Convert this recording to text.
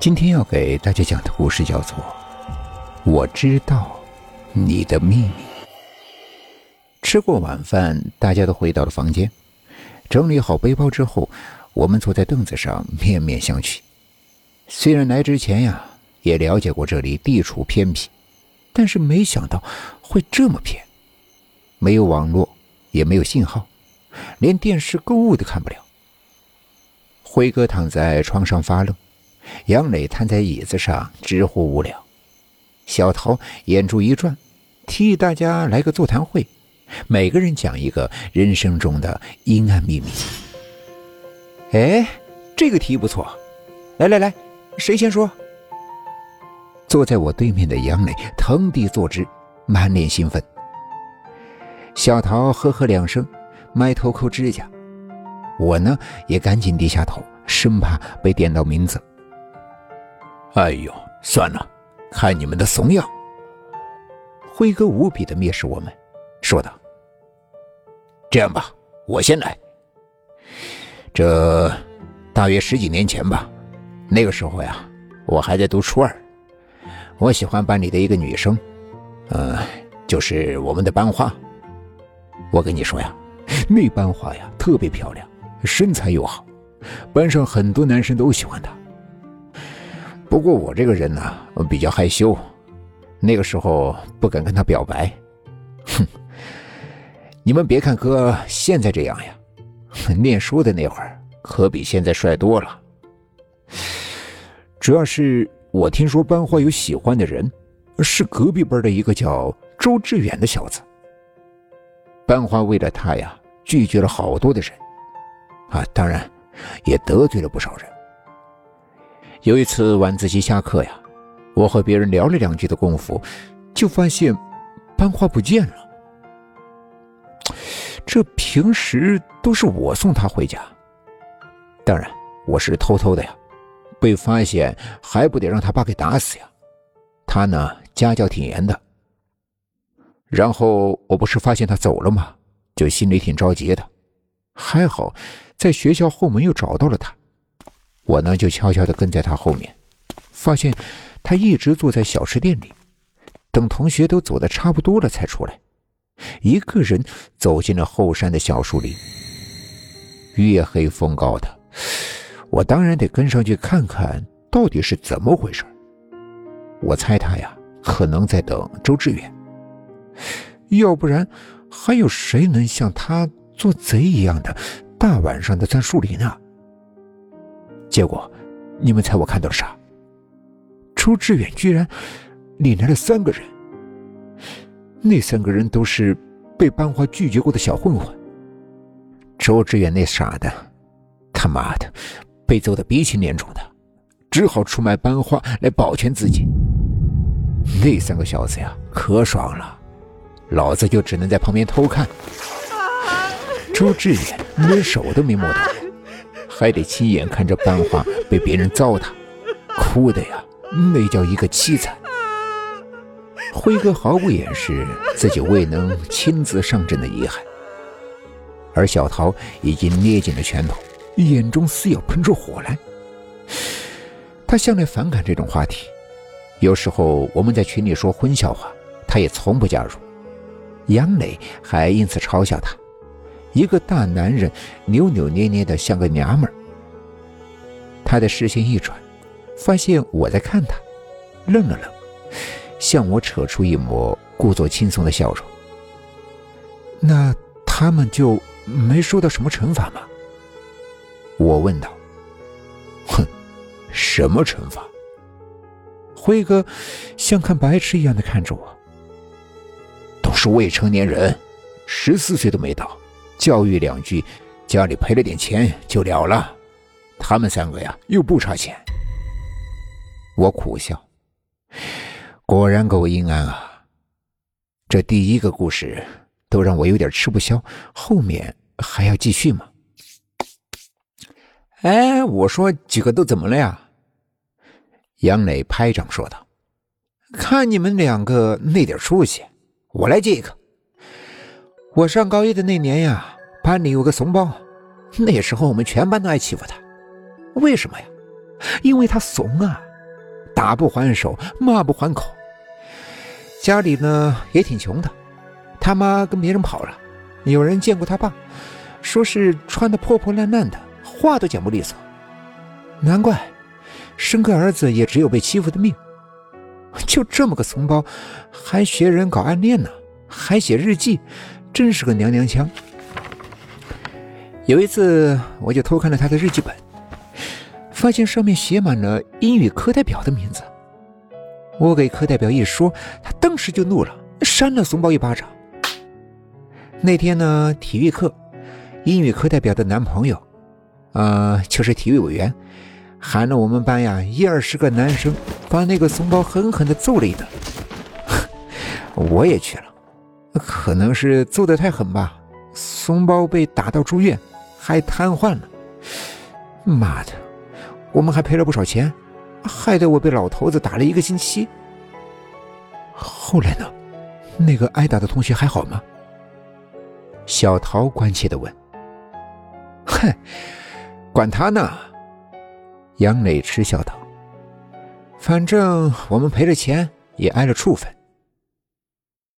今天要给大家讲的故事叫做《我知道你的秘密》。吃过晚饭，大家都回到了房间，整理好背包之后，我们坐在凳子上面面相觑。虽然来之前呀，也了解过这里地处偏僻，但是没想到会这么偏，没有网络，也没有信号，连电视购物都看不了。辉哥躺在床上发愣。杨磊瘫在椅子上直呼无聊，小桃眼珠一转，提议大家来个座谈会，每个人讲一个人生中的阴暗秘密。哎，这个提议不错，来来来，谁先说？坐在我对面的杨磊腾地坐直，满脸兴奋。小桃呵呵两声，埋头抠指甲。我呢，也赶紧低下头，生怕被点到名字。哎呦，算了，看你们的怂样。辉哥无比的蔑视我们，说道：“这样吧，我先来。这大约十几年前吧，那个时候呀，我还在读初二。我喜欢班里的一个女生，嗯，就是我们的班花。我跟你说呀，那班花呀特别漂亮，身材又好，班上很多男生都喜欢她。”不过我这个人呢，比较害羞，那个时候不敢跟他表白。哼，你们别看哥现在这样呀，念书的那会儿可比现在帅多了。主要是我听说班花有喜欢的人，是隔壁班的一个叫周志远的小子。班花为了他呀，拒绝了好多的人，啊，当然也得罪了不少人。有一次晚自习下课呀，我和别人聊了两句的功夫，就发现班花不见了。这平时都是我送她回家，当然我是偷偷的呀，被发现还不得让他爸给打死呀？他呢家教挺严的。然后我不是发现他走了吗？就心里挺着急的，还好在学校后门又找到了他。我呢，就悄悄的跟在他后面，发现他一直坐在小吃店里，等同学都走的差不多了才出来，一个人走进了后山的小树林。月黑风高的，我当然得跟上去看看到底是怎么回事。我猜他呀，可能在等周志远，要不然还有谁能像他做贼一样的大晚上的钻树林啊？结果，你们猜我看到了啥？周志远居然领来了三个人，那三个人都是被班花拒绝过的小混混。周志远那傻的，他妈的，被揍得鼻青脸肿的，只好出卖班花来保全自己。那三个小子呀，可爽了，老子就只能在旁边偷看。周志远连手都没摸到。还得亲眼看着班花被别人糟蹋，哭的呀，那叫一个凄惨。辉哥毫不掩饰自己未能亲自上阵的遗憾，而小桃已经捏紧了拳头，眼中似要喷出火来。他向来反感这种话题，有时候我们在群里说荤笑话，他也从不加入。杨磊还因此嘲笑他。一个大男人扭扭捏捏的像个娘们儿。他的视线一转，发现我在看他，愣了愣，向我扯出一抹故作轻松的笑容。那他们就没受到什么惩罚吗？我问道。哼，什么惩罚？辉哥像看白痴一样的看着我。都是未成年人，十四岁都没到。教育两句，家里赔了点钱就了了。他们三个呀，又不差钱。我苦笑，果然够阴暗啊！这第一个故事都让我有点吃不消，后面还要继续吗？哎，我说几个都怎么了呀？杨磊拍掌说道：“看你们两个那点出息，我来接一个。”我上高一的那年呀，班里有个怂包，那时候我们全班都爱欺负他，为什么呀？因为他怂啊，打不还手，骂不还口。家里呢也挺穷的，他妈跟别人跑了，有人见过他爸，说是穿的破破烂烂的，话都讲不利索。难怪，生个儿子也只有被欺负的命。就这么个怂包，还学人搞暗恋呢，还写日记，真是个娘娘腔。有一次，我就偷看了他的日记本，发现上面写满了英语课代表的名字。我给课代表一说，他当时就怒了，扇了怂包一巴掌。那天呢，体育课，英语课代表的男朋友，啊，就是体育委员，喊了我们班呀一二十个男生，把那个怂包狠狠地揍了一顿。我也去了，可能是揍得太狠吧，怂包被打到住院。还瘫痪了，妈的！我们还赔了不少钱，害得我被老头子打了一个星期。后来呢？那个挨打的同学还好吗？小桃关切的问。哼，管他呢！杨磊嗤笑道：“反正我们赔了钱，也挨了处分，